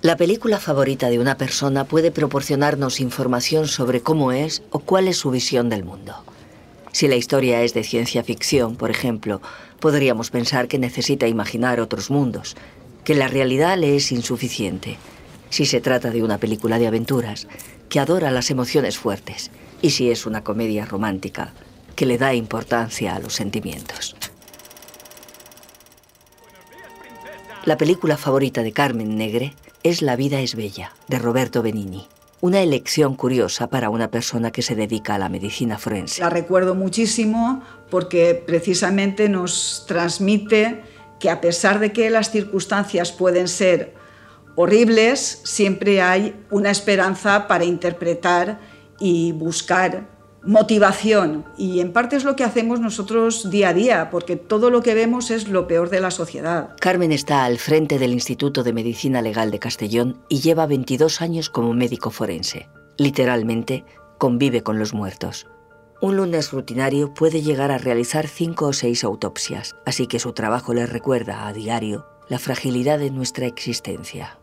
La película favorita de una persona puede proporcionarnos información sobre cómo es o cuál es su visión del mundo. Si la historia es de ciencia ficción, por ejemplo, podríamos pensar que necesita imaginar otros mundos, que la realidad le es insuficiente. Si se trata de una película de aventuras, que adora las emociones fuertes, y si es una comedia romántica, que le da importancia a los sentimientos. La película favorita de Carmen Negre es La vida es bella, de Roberto Benigni. Una elección curiosa para una persona que se dedica a la medicina forense. La recuerdo muchísimo porque precisamente nos transmite que a pesar de que las circunstancias pueden ser horribles, siempre hay una esperanza para interpretar y buscar motivación. Y en parte es lo que hacemos nosotros día a día, porque todo lo que vemos es lo peor de la sociedad. Carmen está al frente del Instituto de Medicina Legal de Castellón y lleva 22 años como médico forense. Literalmente, convive con los muertos. Un lunes rutinario puede llegar a realizar cinco o seis autopsias, así que su trabajo le recuerda a diario la fragilidad de nuestra existencia.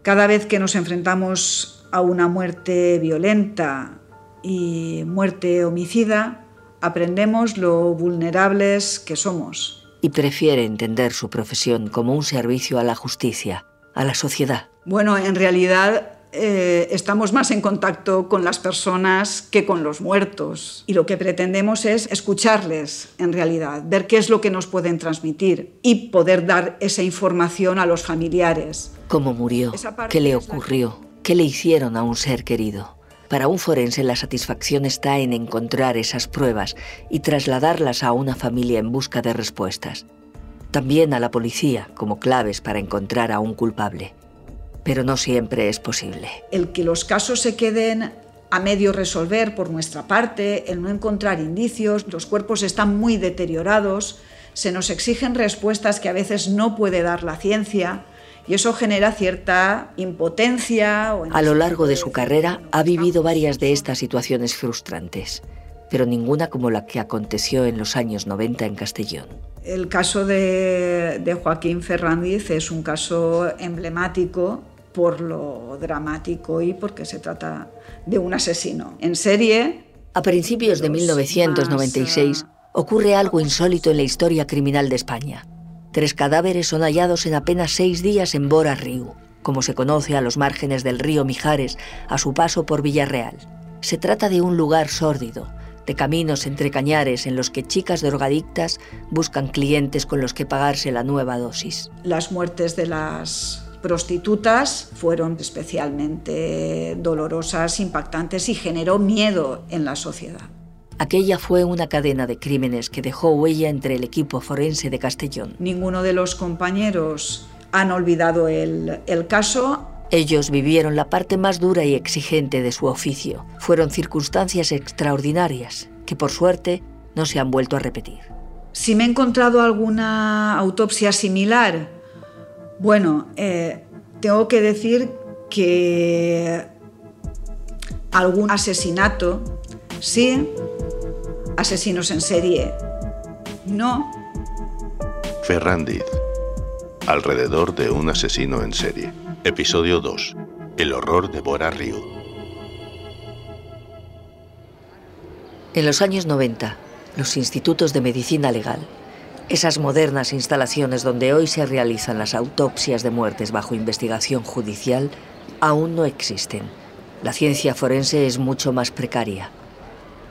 Cada vez que nos enfrentamos a una muerte violenta, y muerte homicida, aprendemos lo vulnerables que somos. Y prefiere entender su profesión como un servicio a la justicia, a la sociedad. Bueno, en realidad eh, estamos más en contacto con las personas que con los muertos. Y lo que pretendemos es escucharles, en realidad, ver qué es lo que nos pueden transmitir y poder dar esa información a los familiares. ¿Cómo murió? ¿Qué le ocurrió? ¿Qué le hicieron a un ser querido? Para un forense la satisfacción está en encontrar esas pruebas y trasladarlas a una familia en busca de respuestas. También a la policía como claves para encontrar a un culpable. Pero no siempre es posible. El que los casos se queden a medio resolver por nuestra parte, el no encontrar indicios, los cuerpos están muy deteriorados, se nos exigen respuestas que a veces no puede dar la ciencia y eso genera cierta impotencia. A lo largo de su carrera ha vivido varias de estas situaciones frustrantes, pero ninguna como la que aconteció en los años 90 en Castellón. El caso de, de Joaquín Ferrandiz es un caso emblemático por lo dramático y porque se trata de un asesino en serie. A principios de 1996 ocurre algo insólito en la historia criminal de España. Tres cadáveres son hallados en apenas seis días en Bora Río, como se conoce a los márgenes del río Mijares a su paso por Villarreal. Se trata de un lugar sórdido, de caminos entre cañares en los que chicas drogadictas buscan clientes con los que pagarse la nueva dosis. Las muertes de las prostitutas fueron especialmente dolorosas, impactantes y generó miedo en la sociedad. Aquella fue una cadena de crímenes que dejó huella entre el equipo forense de Castellón. Ninguno de los compañeros han olvidado el, el caso. Ellos vivieron la parte más dura y exigente de su oficio. Fueron circunstancias extraordinarias que por suerte no se han vuelto a repetir. Si me he encontrado alguna autopsia similar, bueno, eh, tengo que decir que algún asesinato, sí, asesinos en serie. No. Ferrandiz. Alrededor de un asesino en serie. Episodio 2. El horror de Bora Ryu. En los años 90, los institutos de medicina legal, esas modernas instalaciones donde hoy se realizan las autopsias de muertes bajo investigación judicial, aún no existen. La ciencia forense es mucho más precaria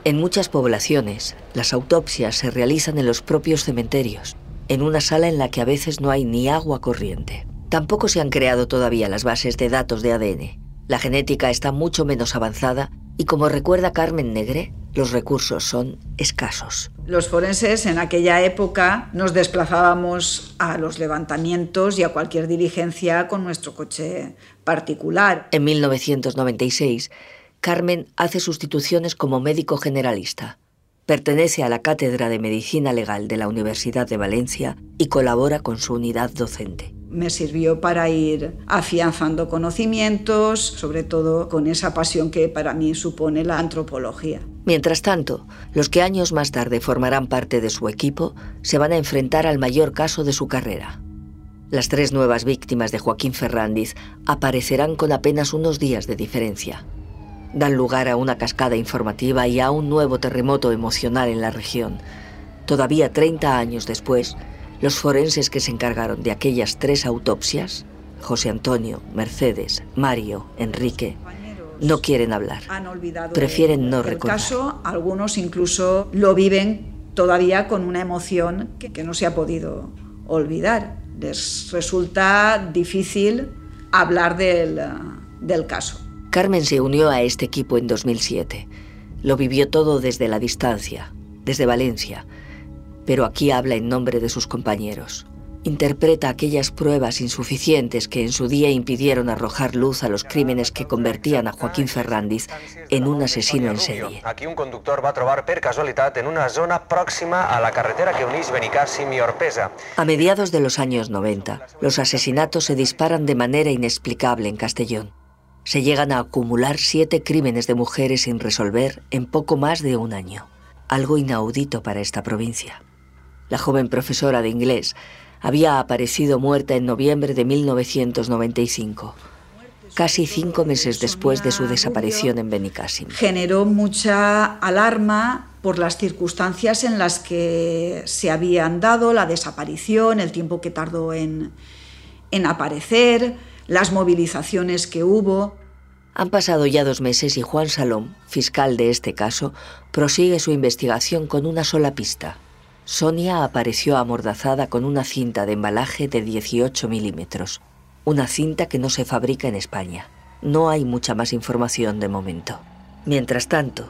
en muchas poblaciones, las autopsias se realizan en los propios cementerios, en una sala en la que a veces no hay ni agua corriente. Tampoco se han creado todavía las bases de datos de ADN. La genética está mucho menos avanzada y como recuerda Carmen Negre, los recursos son escasos. Los forenses en aquella época nos desplazábamos a los levantamientos y a cualquier diligencia con nuestro coche particular. En 1996, Carmen hace sustituciones como médico generalista. Pertenece a la Cátedra de Medicina Legal de la Universidad de Valencia y colabora con su unidad docente. me sirvió para ir afianzando conocimientos, sobre todo con esa pasión que para mí supone la antropología. Mientras tanto, los que años más tarde formarán parte de su equipo se van a enfrentar al mayor caso de su carrera. Las tres nuevas víctimas de Joaquín Ferrandiz aparecerán con apenas unos días de diferencia. Dan lugar a una cascada informativa y a un nuevo terremoto emocional en la región. Todavía 30 años después, los forenses que se encargaron de aquellas tres autopsias, José Antonio, Mercedes, Mario, Enrique, no quieren hablar. Prefieren no recordar. caso, algunos incluso lo viven todavía con una emoción que, no se ha podido olvidar. Les resulta difícil hablar del, del caso. Carmen se unió a este equipo en 2007. Lo vivió todo desde la distancia, desde Valencia, pero aquí habla en nombre de sus compañeros. Interpreta aquellas pruebas insuficientes que en su día impidieron arrojar luz a los crímenes que convertían a Joaquín Ferrandiz en un asesino en serie. Aquí un conductor va a trobar per casualidad en una zona próxima a la carretera que unís Benicàssim y Orpesa. A mediados de los años 90, los asesinatos se disparan de manera inexplicable en Castellón. Se llegan a acumular siete crímenes de mujeres sin resolver en poco más de un año. Algo inaudito para esta provincia la joven profesora de inglés, había aparecido muerta en noviembre de 1995, casi cinco meses después de su desaparición en Benicassim. Generó mucha alarma por las circunstancias en las que se habían dado la desaparición, el tiempo que tardó en, en aparecer, las movilizaciones que hubo. Han pasado ya dos meses y Juan Salom, fiscal de este caso, prosigue su investigación con una sola pista, Sonia apareció amordazada con una cinta de embalaje de 18 milímetros, una cinta que no se fabrica en España. No hay mucha más información de momento. Mientras tanto,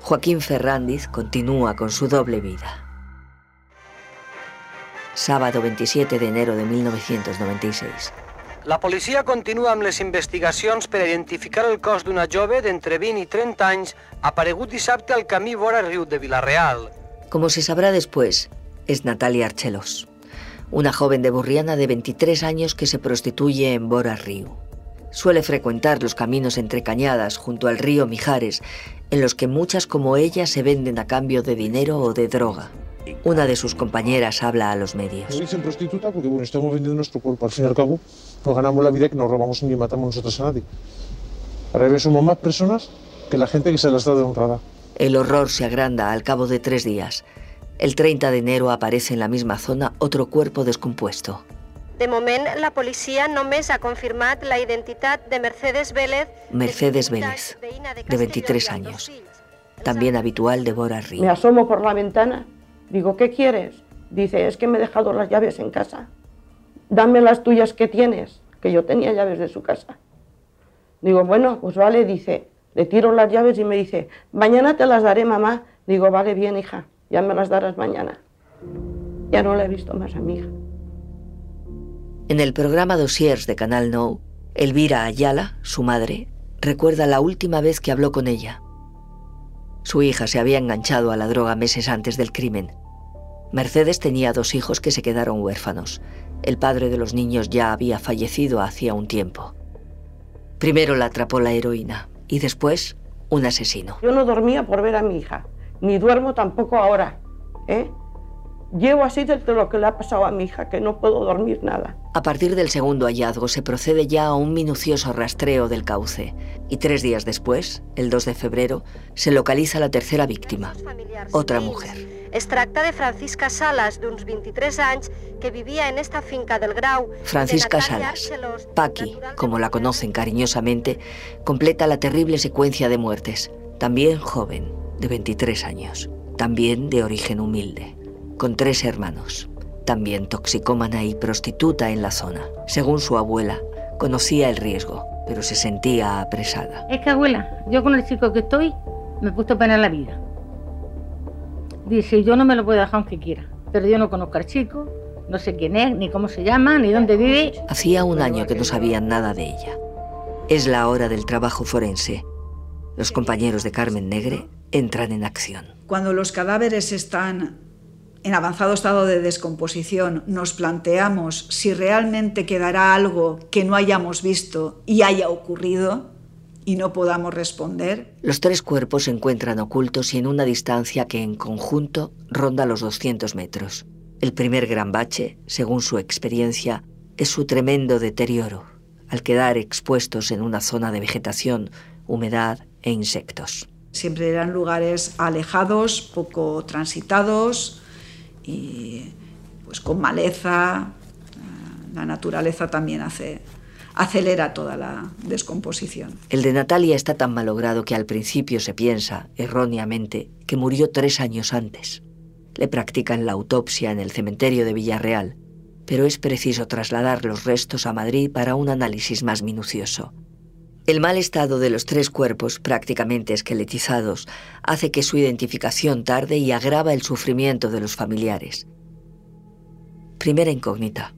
Joaquín Ferrandiz continúa con su doble vida. Sábado 27 de enero de 1996. La policía continúa amb les investigacions per identificar el cos d'una jove d'entre 20 i 30 anys aparegut dissabte al camí vora riu de Vilareal. Como se sabrá después, es Natalia Archelos, una joven de Burriana de 23 años que se prostituye en Bora Río. Suele frecuentar los caminos entre cañadas junto al río Mijares, en los que muchas como ella se venden a cambio de dinero o de droga. Una de sus compañeras habla a los medios. Nos dicen prostituta porque bueno, estamos vendiendo nuestro cuerpo. Al fin y al cabo, nos ganamos la vida que no robamos ni matamos nosotros a nadie. Para ver, somos más personas que la gente que se las da de honrada. El horror se agranda al cabo de tres días. El 30 de enero aparece en la misma zona otro cuerpo descompuesto. De moment, la policía només ha confirmat la identidad de Mercedes Vélez. Mercedes Vélez, de 23 años, también habitual de Bora Río. Me asomo por la ventana, digo, ¿qué quieres? Dice, es que me he dejado las llaves en casa. Dame las tuyas que tienes, que yo tenía llaves de su casa. Digo, bueno, pues vale, dice, le tiro las llaves y me dice, mañana te las daré, mamá. Digo, vale, bien, hija, ya me las darás mañana. Ya no la he visto más a mi hija. En el programa Dossiers de Canal No, Elvira Ayala, su madre, recuerda la última vez que habló con ella. Su hija se había enganchado a la droga meses antes del crimen. Mercedes tenía dos hijos que se quedaron huérfanos. El padre de los niños ya había fallecido hacía un tiempo. Primero la atrapó la heroína, y después un asesino. Yo no dormía por ver a mi hija, ni duermo tampoco ahora. ¿eh? Llevo así desde lo que le ha pasado a mi hija, que no puedo dormir nada. A partir del segundo hallazgo se procede ya a un minucioso rastreo del cauce y tres días después, el 2 de febrero, se localiza la tercera víctima, otra mujer. Es tracta de Francisca Salas, d'uns 23 anys, que vivía en esta finca del Grau. Francisca Salas, Paqui, como la conocen cariñosamente, completa la terrible secuencia de muertes. También joven, de 23 años. También de origen humilde. Con tres hermanos. También toxicómana y prostituta en la zona. Según su abuela, conocía el riesgo, pero se sentía apresada. Es que abuela, yo con el chico que estoy, me he puesto pena en la vida. Dice, yo no me lo puedo dejar aunque quiera, pero yo no conozco al chico, no sé quién es, ni cómo se llama, ni dónde vive. Hacía un año que no sabían nada de ella. Es la hora del trabajo forense. Los compañeros de Carmen Negre entran en acción. Cuando los cadáveres están en avanzado estado de descomposición nos planteamos si realmente quedará algo que no hayamos visto y haya ocurrido y no podamos responder. Los tres cuerpos se encuentran ocultos y en una distancia que en conjunto ronda los 200 metros. El primer gran bache, según su experiencia, es su tremendo deterioro, al quedar expuestos en una zona de vegetación, humedad e insectos. Siempre eran lugares alejados, poco transitados y pues con maleza. La naturaleza también hace, acelera toda la descomposición. El de Natalia está tan malogrado que al principio se piensa, erróneamente, que murió tres años antes. Le practican la autopsia en el cementerio de Villarreal, pero es preciso trasladar los restos a Madrid para un análisis más minucioso. El mal estado de los tres cuerpos, prácticamente esqueletizados, hace que su identificación tarde y agrava el sufrimiento de los familiares. Primera incógnita.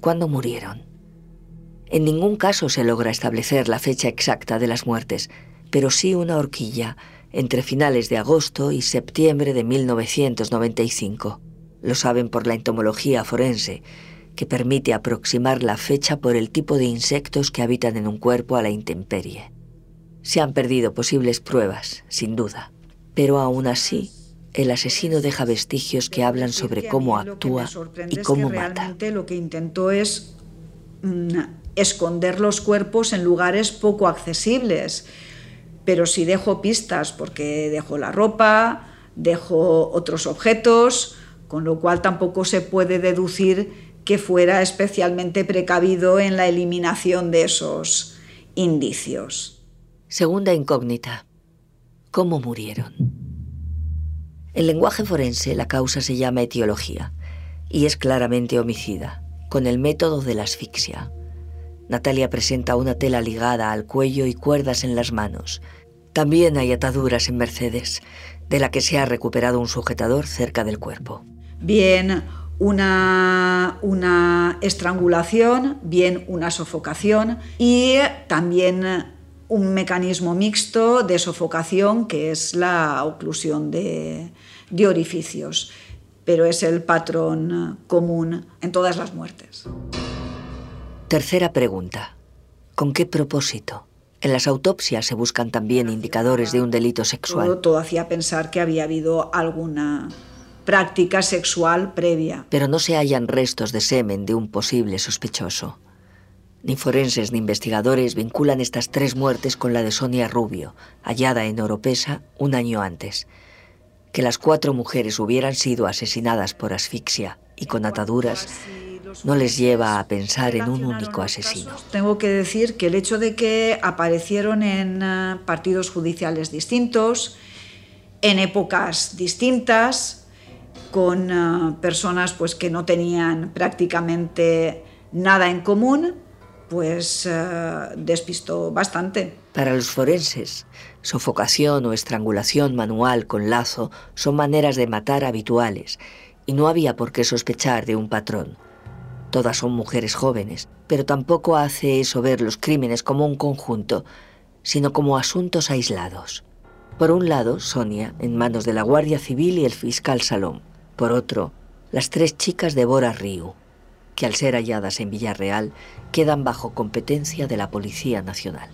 ¿Cuándo murieron? En ningún caso se logra establecer la fecha exacta de las muertes, pero sí una horquilla entre finales de agosto y septiembre de 1995. Lo saben por la entomología forense, que permite aproximar la fecha por el tipo de insectos que habitan en un cuerpo a la intemperie. Se han perdido posibles pruebas, sin duda, pero aún así el asesino deja vestigios que hablan sobre cómo actúa y cómo mata. Lo que intentó es esconder los cuerpos en lugares poco accesibles, pero sí dejó pistas porque dejó la ropa, dejó otros objetos, con lo cual tampoco se puede deducir que fuera especialmente precavido en la eliminación de esos indicios. Segunda incógnita. ¿Cómo murieron? En lenguaje forense la causa se llama etiología y es claramente homicida, con el método de la asfixia. Natalia presenta una tela ligada al cuello y cuerdas en las manos. También hay ataduras en Mercedes, de la que se ha recuperado un sujetador cerca del cuerpo. Bien, una, una estrangulación, bien una sofocación y también un mecanismo mixto de sofocación que es la oclusión de, de orificios, pero es el patrón común en todas las muertes. Tercera pregunta. ¿Con qué propósito? En las autopsias se buscan también indicadores de un delito sexual. Todo, todo hacía pensar que había habido alguna práctica sexual previa. Pero no se hallan restos de semen de un posible sospechoso. Ni forenses ni investigadores vinculan estas tres muertes con la de Sonia Rubio, hallada en Oropesa un año antes. Que las cuatro mujeres hubieran sido asesinadas por asfixia y con ataduras no les lleva a pensar en un único asesino. Tengo que decir que el hecho de que aparecieron en eh, partidos judiciales distintos, en épocas distintas, con uh, personas pues, que no tenían prácticamente nada en común, pues uh, despistó bastante. Para los forenses, sofocación o estrangulación manual con lazo son maneras de matar habituales y no había por qué sospechar de un patrón. Todas son mujeres jóvenes, pero tampoco hace eso ver los crímenes como un conjunto, sino como asuntos aislados. Por un lado, Sonia, en manos de la Guardia Civil y el fiscal Salón. Por otro, las tres chicas de Bora Río, que al ser halladas en Villarreal quedan bajo competencia de la Policía Nacional.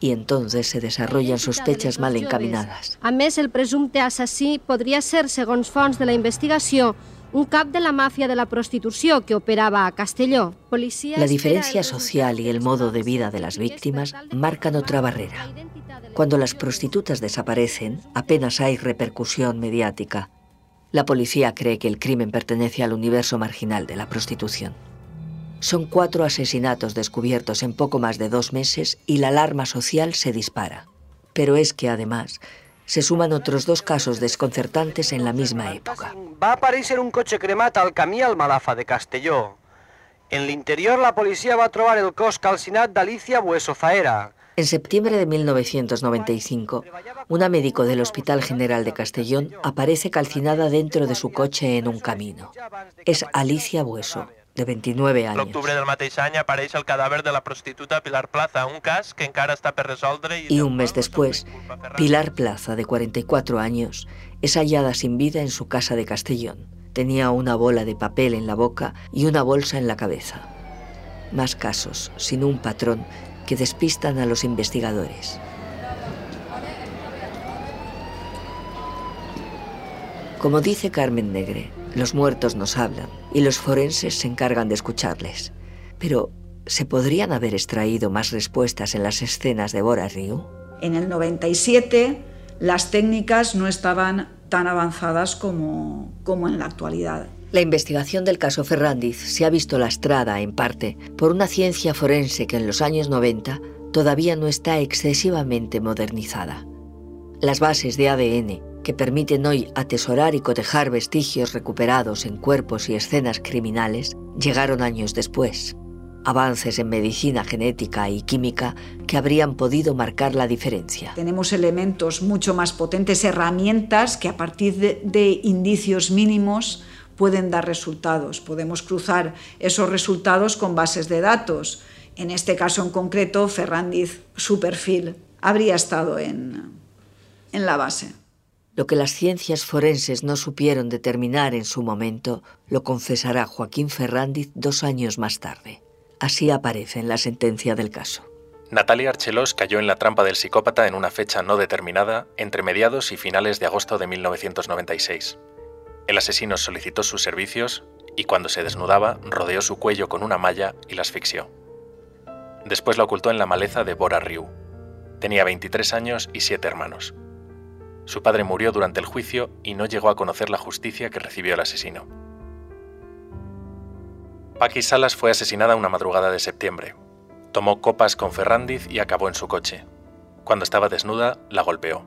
Y entonces se desarrollan sospechas mal encaminadas. A més, el presumpte assassí podria ser, segons fonts de la investigació, un cap de la mafia de la prostitució que operaba a Castelló. Policía la diferencia social y el modo de vida de las víctimas marcan otra barrera. Cuando las prostitutas desaparecen, apenas hay repercusión mediática. La policía cree que el crimen pertenece al universo marginal de la prostitución. Son cuatro asesinatos descubiertos en poco más de dos meses y la alarma social se dispara. Pero es que además se suman otros dos casos desconcertantes en la misma época. Va a aparecer un coche cremat al camí al Malafa de Castelló. En l'interior la policia va trobar el cos calcinat d'Alicia Bueso Zaera, en septiembre de 1995, una médico del Hospital General de Castellón aparece calcinada dentro de su coche en un camino. Es Alicia Bueso, de 29 años. L'octubre del mateix any apareix el cadàver de la prostituta Pilar Plaza, un cas que encara està per resoldre... Y un mes después, Pilar Plaza, de 44 años, es hallada sin vida en su casa de Castellón. Tenía una bola de papel en la boca y una bolsa en la cabeza. Más casos, sin un patrón, que despistan a los investigadores. Como dice Carmen Negre, los muertos nos hablan y los forenses se encargan de escucharles. Pero, ¿se podrían haber extraído más respuestas en las escenas de Bora Ryu? En el 97 las técnicas no estaban tan avanzadas como, como en la actualidad. La investigación del caso Ferrandiz se ha visto lastrada, en parte, por una ciencia forense que en los años 90 todavía no está excesivamente modernizada. Las bases de ADN, que permiten hoy atesorar y cotejar vestigios recuperados en cuerpos y escenas criminales, llegaron años después. Avances en medicina genética y química que habrían podido marcar la diferencia. Tenemos elementos mucho más potentes, herramientas que a partir de, indicios mínimos pueden dar resultados. Podemos cruzar esos resultados con bases de datos. En este caso en concreto, Ferrandiz, su perfil habría estado en, en la base. Lo que las ciencias forenses no supieron determinar en su momento, lo confesará Joaquín Ferrandiz dos años más tarde. Así aparece en la sentencia del caso. Natalia Archelos cayó en la trampa del psicópata en una fecha no determinada entre mediados y finales de agosto de 1996. El asesino solicitó sus servicios y cuando se desnudaba rodeó su cuello con una malla y la asfixió. Después la ocultó en la maleza de Bora Ryu. Tenía 23 años y siete hermanos. Su padre murió durante el juicio y no llegó a conocer la justicia que recibió el asesino. Paqui Salas fue asesinada una madrugada de septiembre. Tomó copas con Ferrandiz y acabó en su coche. Cuando estaba desnuda, la golpeó.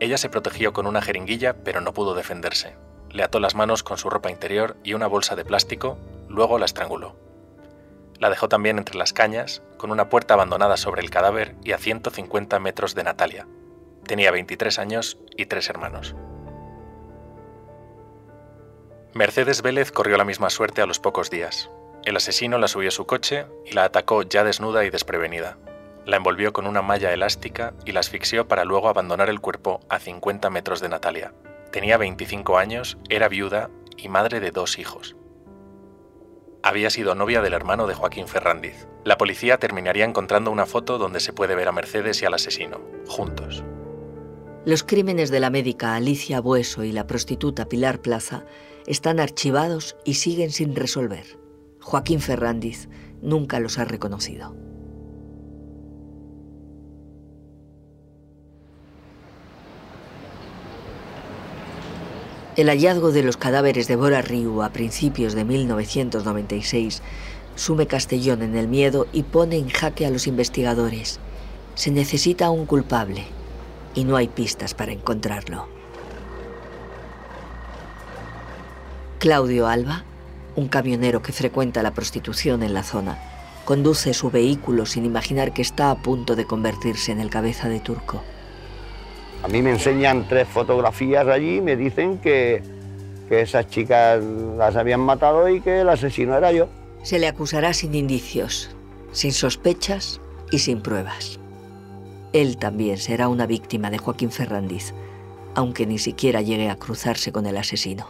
Ella se protegió con una jeringuilla, pero no pudo defenderse. Le ató las manos con su ropa interior y una bolsa de plástico, luego la estranguló. La dejó también entre las cañas, con una puerta abandonada sobre el cadáver y a 150 metros de Natalia, Tenía 23 años y tres hermanos. Mercedes Vélez corrió la misma suerte a los pocos días. El asesino la subió a su coche y la atacó ya desnuda y desprevenida. La envolvió con una malla elástica y la asfixió para luego abandonar el cuerpo a 50 metros de Natalia. Tenía 25 años, era viuda y madre de dos hijos. Había sido novia del hermano de Joaquín Ferrandiz. La policía terminaría encontrando una foto donde se puede ver a Mercedes y al asesino, juntos. Los crímenes de la médica Alicia Bueso y la prostituta Pilar Plaza están archivados y siguen sin resolver. Joaquín Ferrandiz nunca los ha reconocido. El hallazgo de los cadáveres de Bora Riu a principios de 1996 sume Castellón en el miedo y pone en jaque a los investigadores. Se necesita un culpable y no hay pistas para encontrarlo. Claudio Alba, un camionero que frecuenta la prostitución en la zona, conduce su vehículo sin imaginar que está a punto de convertirse en el cabeza de turco. A mí me enseñan tres fotografías allí y me dicen que, que esas chicas las habían matado y que el asesino era yo. Se le acusará sin indicios, sin sospechas y sin pruebas. Él también será una víctima de Joaquín Ferrandiz, aunque ni siquiera llegue a cruzarse con el asesino.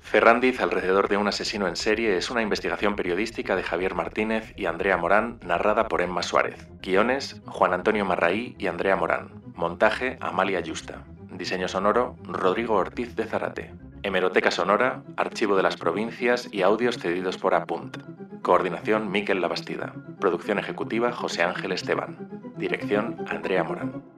Ferrandiz alrededor de un asesino en serie es una investigación periodística de Javier Martínez y Andrea Morán, narrada por Emma Suárez. Guiones, Juan Antonio Marraí y Andrea Morán. Montaje, Amalia Yusta. Diseño sonoro, Rodrigo Ortiz de Zarate. Hemeroteca sonora, Archivo de las Provincias y audios cedidos por Apunt. Coordinación, Miquel Labastida. Producción ejecutiva, José Ángel Esteban. Dirección, Andrea Morán.